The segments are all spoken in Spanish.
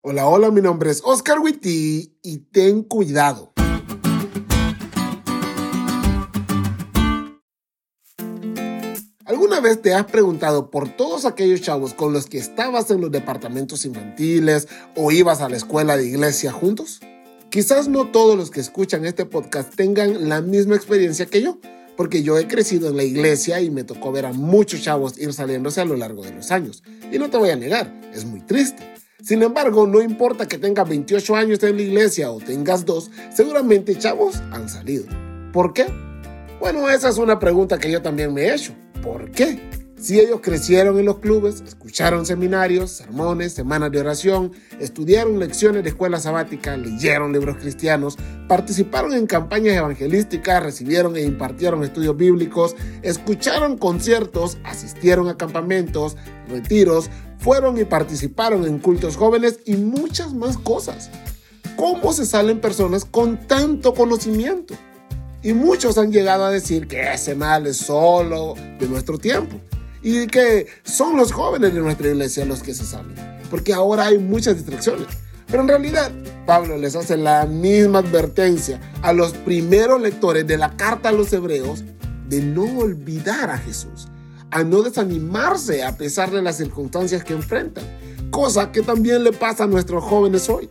Hola, hola, mi nombre es Oscar Witty y ten cuidado. ¿Alguna vez te has preguntado por todos aquellos chavos con los que estabas en los departamentos infantiles o ibas a la escuela de iglesia juntos? Quizás no todos los que escuchan este podcast tengan la misma experiencia que yo, porque yo he crecido en la iglesia y me tocó ver a muchos chavos ir saliéndose a lo largo de los años. Y no te voy a negar, es muy triste. Sin embargo, no importa que tengas 28 años en la iglesia o tengas dos, seguramente chavos han salido. ¿Por qué? Bueno, esa es una pregunta que yo también me he hecho. ¿Por qué? Si ellos crecieron en los clubes, escucharon seminarios, sermones, semanas de oración, estudiaron lecciones de escuela sabática, leyeron libros cristianos, participaron en campañas evangelísticas, recibieron e impartieron estudios bíblicos, escucharon conciertos, asistieron a campamentos, retiros, fueron y participaron en cultos jóvenes y muchas más cosas. ¿Cómo se salen personas con tanto conocimiento? Y muchos han llegado a decir que ese mal es solo de nuestro tiempo y que son los jóvenes de nuestra iglesia los que se salen, porque ahora hay muchas distracciones. Pero en realidad, Pablo les hace la misma advertencia a los primeros lectores de la carta a los hebreos de no olvidar a Jesús a no desanimarse a pesar de las circunstancias que enfrentan, cosa que también le pasa a nuestros jóvenes hoy.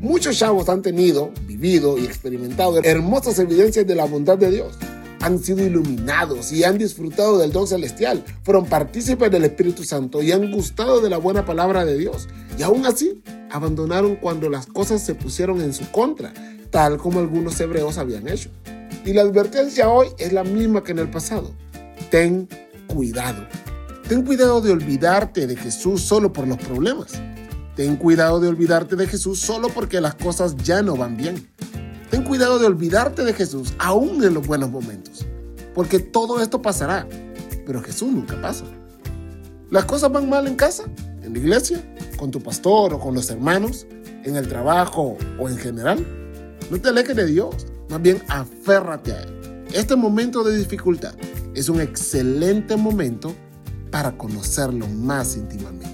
Muchos chavos han tenido, vivido y experimentado hermosas evidencias de la bondad de Dios. Han sido iluminados y han disfrutado del don celestial, fueron partícipes del Espíritu Santo y han gustado de la buena palabra de Dios. Y aún así, abandonaron cuando las cosas se pusieron en su contra, tal como algunos hebreos habían hecho. Y la advertencia hoy es la misma que en el pasado. Ten cuidado. Ten cuidado de olvidarte de Jesús solo por los problemas. Ten cuidado de olvidarte de Jesús solo porque las cosas ya no van bien. Ten cuidado de olvidarte de Jesús aún en los buenos momentos. Porque todo esto pasará, pero Jesús nunca pasa. Las cosas van mal en casa, en la iglesia, con tu pastor o con los hermanos, en el trabajo o en general. No te alejes de Dios, más bien aférrate a Él. Este momento de dificultad es un excelente momento para conocerlo más íntimamente.